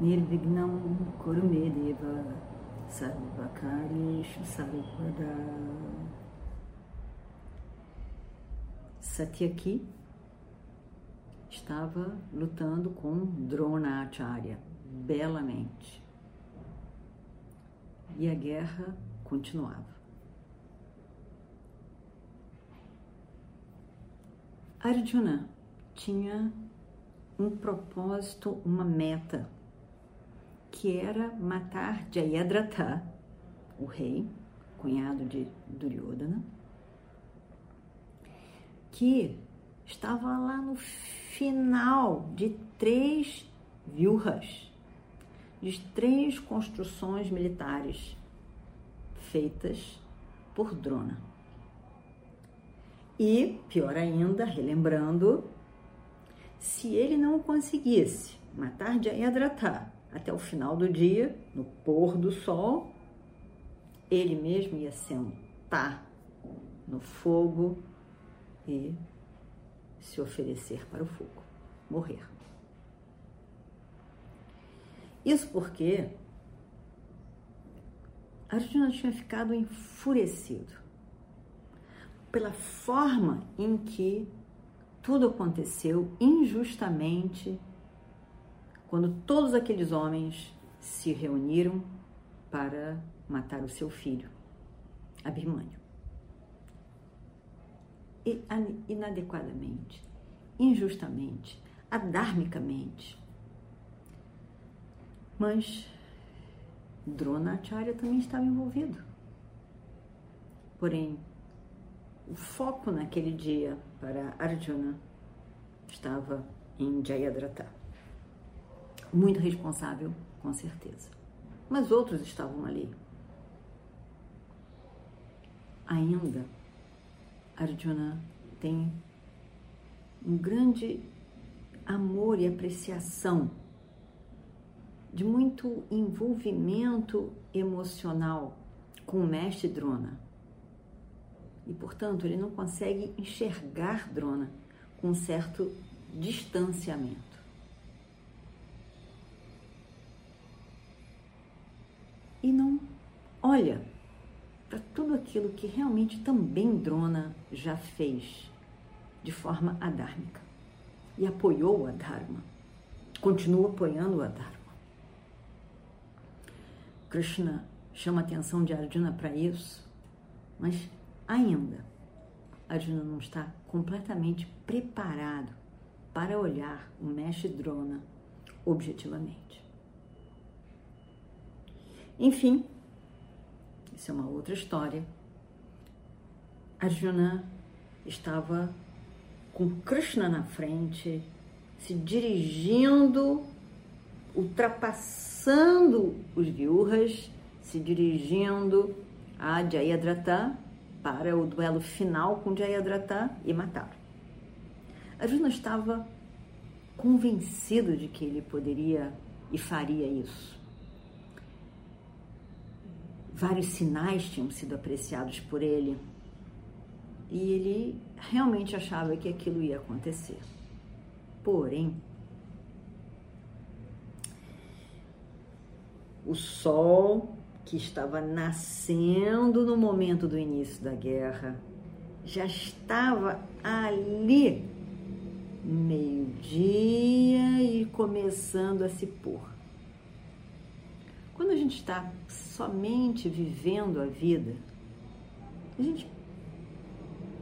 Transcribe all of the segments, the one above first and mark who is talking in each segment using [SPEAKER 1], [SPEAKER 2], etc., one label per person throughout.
[SPEAKER 1] Nirvignam Kurumedeva Sarvakarishu Sarvada Satyaki estava lutando com Dronacharya belamente. E a guerra continuava. Arjuna tinha um propósito, uma meta, que era matar Jayadratha, o rei, cunhado de Duryodhana, que estava lá no final de três viúvas, de três construções militares feitas por Drona. E, pior ainda, relembrando, se ele não conseguisse matar Jayadratha até o final do dia, no pôr do sol, ele mesmo ia sentar no fogo e se oferecer para o fogo, morrer. Isso porque Arjuna tinha ficado enfurecido pela forma em que tudo aconteceu injustamente quando todos aqueles homens se reuniram para matar o seu filho, Abhimanyu inadequadamente, injustamente, adarmicamente. Mas Dronacharya também estava envolvido. Porém, o foco naquele dia para Arjuna estava em Jayadratha. Muito responsável, com certeza. Mas outros estavam ali. Ainda Arjuna tem um grande amor e apreciação, de muito envolvimento emocional com o mestre Drona. E, portanto, ele não consegue enxergar Drona com um certo distanciamento. E não olha para tudo aquilo que realmente também Drona já fez de forma adármica e apoiou a Dharma, continua apoiando a Dharma. Krishna chama a atenção de Arjuna para isso, mas ainda Arjuna não está completamente preparado para olhar o mestre Drona objetivamente. Enfim, isso é uma outra história. Arjuna estava com Krishna na frente, se dirigindo, ultrapassando os viúvas, se dirigindo a Jayadratha para o duelo final com Jayadratha e matar. Arjuna estava convencido de que ele poderia e faria isso. Vários sinais tinham sido apreciados por ele e ele realmente achava que aquilo ia acontecer. Porém, o sol que estava nascendo no momento do início da guerra já estava ali, meio-dia e começando a se pôr. Quando a gente está somente vivendo a vida, a gente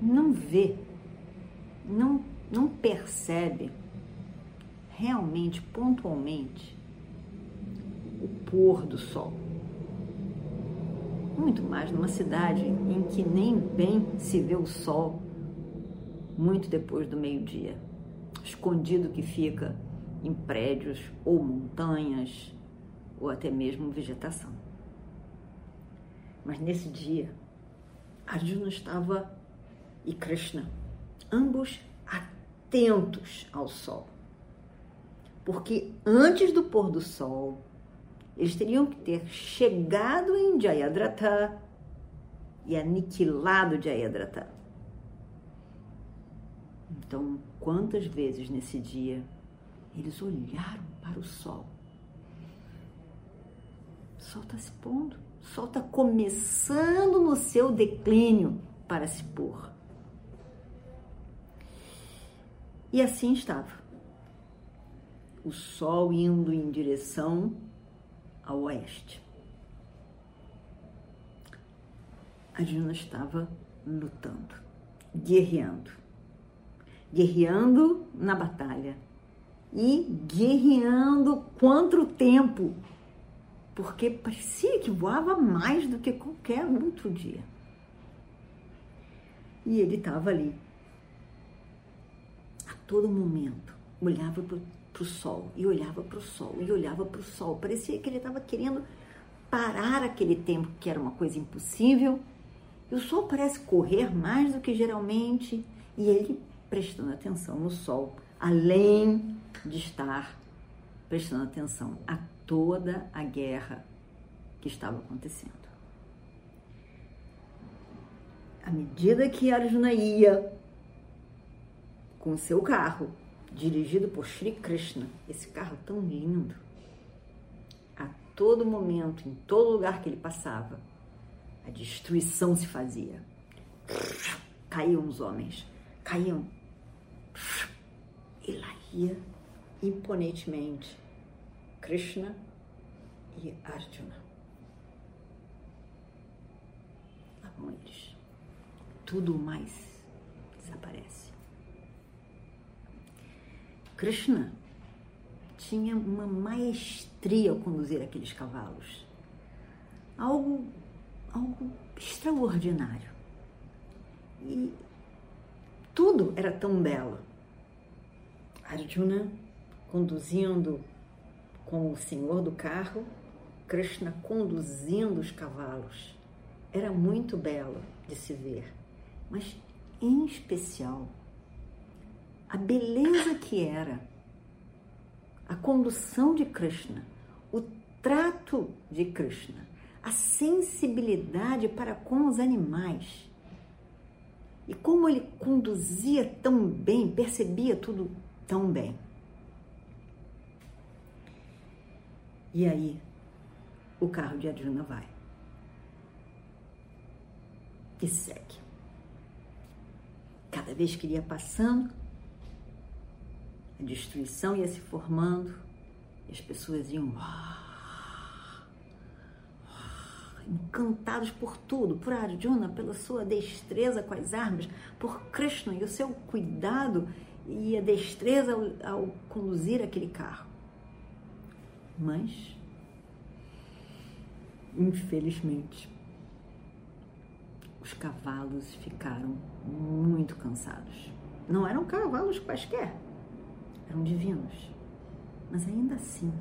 [SPEAKER 1] não vê, não, não percebe realmente, pontualmente, o pôr do sol. Muito mais numa cidade em que nem bem se vê o sol muito depois do meio-dia, escondido que fica em prédios ou montanhas ou até mesmo vegetação. Mas nesse dia, Arjuna estava e Krishna, ambos atentos ao sol. Porque antes do pôr do sol, eles teriam que ter chegado em Jayadratha e aniquilado Jayadratha. Então, quantas vezes nesse dia eles olharam para o sol? Sol está se pondo, o sol está começando no seu declínio para se pôr. E assim estava. O sol indo em direção ao oeste. A Juna estava lutando, guerreando. Guerreando na batalha e guerreando contra o tempo, porque parecia que voava mais do que qualquer outro dia. E ele estava ali, a todo momento, olhava para o sol e olhava para o sol e olhava para o sol. Parecia que ele estava querendo parar aquele tempo, que era uma coisa impossível. E o sol parece correr mais do que geralmente, e ele prestando atenção no sol, além de estar prestando atenção a toda a guerra que estava acontecendo. À medida que Arjuna ia com seu carro, dirigido por Sri Krishna, esse carro tão lindo, a todo momento, em todo lugar que ele passava, a destruição se fazia. Caíam os homens, caíam. E lá ia imponentemente Krishna e Arjuna. Lá vão eles. Tudo mais desaparece. Krishna tinha uma maestria ao conduzir aqueles cavalos. Algo, algo extraordinário. E tudo era tão belo. Arjuna conduzindo com o senhor do carro, Krishna conduzindo os cavalos. Era muito belo de se ver, mas em especial a beleza que era a condução de Krishna, o trato de Krishna, a sensibilidade para com os animais. E como ele conduzia tão bem, percebia tudo tão bem. E aí, o carro de Adriana vai. E segue. Cada vez que ele ia passando, a destruição ia se formando, e as pessoas iam encantados por tudo, por Arjuna, pela sua destreza com as armas, por Krishna e o seu cuidado e a destreza ao, ao conduzir aquele carro. Mas, infelizmente, os cavalos ficaram muito cansados. Não eram cavalos quaisquer, eram divinos. Mas ainda assim,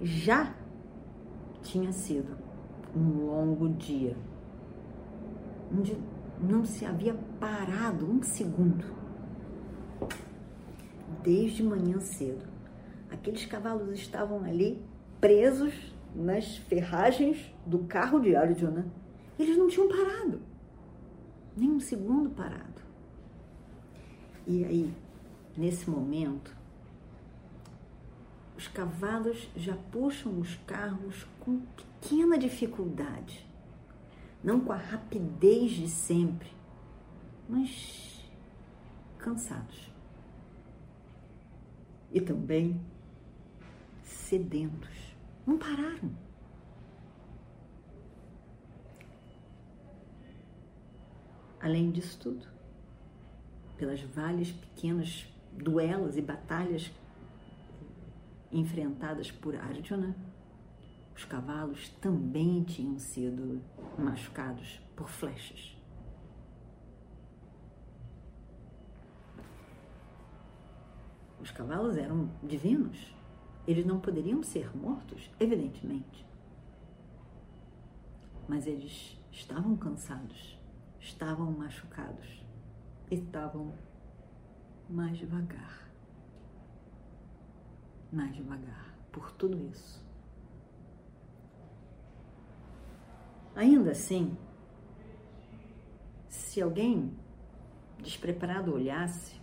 [SPEAKER 1] já tinha sido um longo dia, onde não se havia parado um segundo. Desde manhã cedo, aqueles cavalos estavam ali presos nas ferragens do carro de Arjuna. Eles não tinham parado, nem um segundo parado. E aí, nesse momento, os cavalos já puxam os carros com pequena dificuldade, não com a rapidez de sempre, mas cansados. E também sedentos. Não pararam. Além disso tudo, pelas várias pequenas duelos e batalhas enfrentadas por Arjuna, os cavalos também tinham sido machucados por flechas. Os cavalos eram divinos, Eles não poderiam ser mortos, evidentemente. Mas eles estavam cansados, estavam machucados, estavam mais devagar. Mais devagar, por tudo isso. Ainda assim, se alguém despreparado olhasse,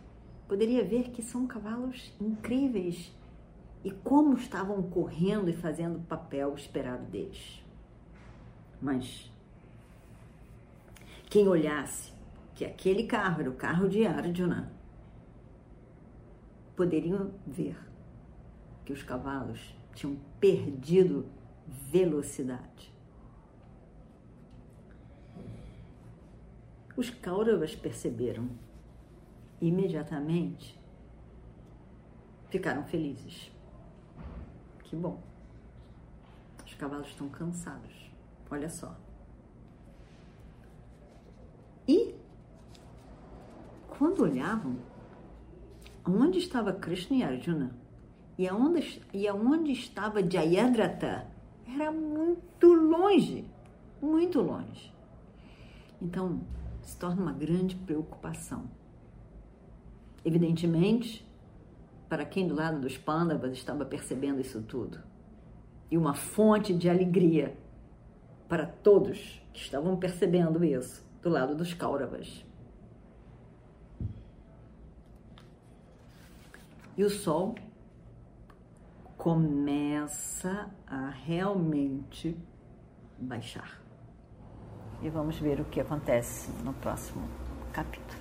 [SPEAKER 1] poderia ver que são cavalos incríveis e como estavam correndo e fazendo o papel esperado deles. Mas quem olhasse que aquele carro era o carro de Arjuna, poderiam ver que os cavalos tinham perdido velocidade. Os Kauravas perceberam imediatamente ficaram felizes. Que bom. Os cavalos estão cansados. Olha só. E quando olhavam, onde estava Krishna e Arjuna e aonde, e aonde estava Jayadratha era muito longe, muito longe. Então se torna uma grande preocupação. Evidentemente, para quem do lado dos Pandavas estava percebendo isso tudo, e uma fonte de alegria para todos que estavam percebendo isso do lado dos Kauravas. E o sol começa a realmente baixar. E vamos ver o que acontece no próximo capítulo.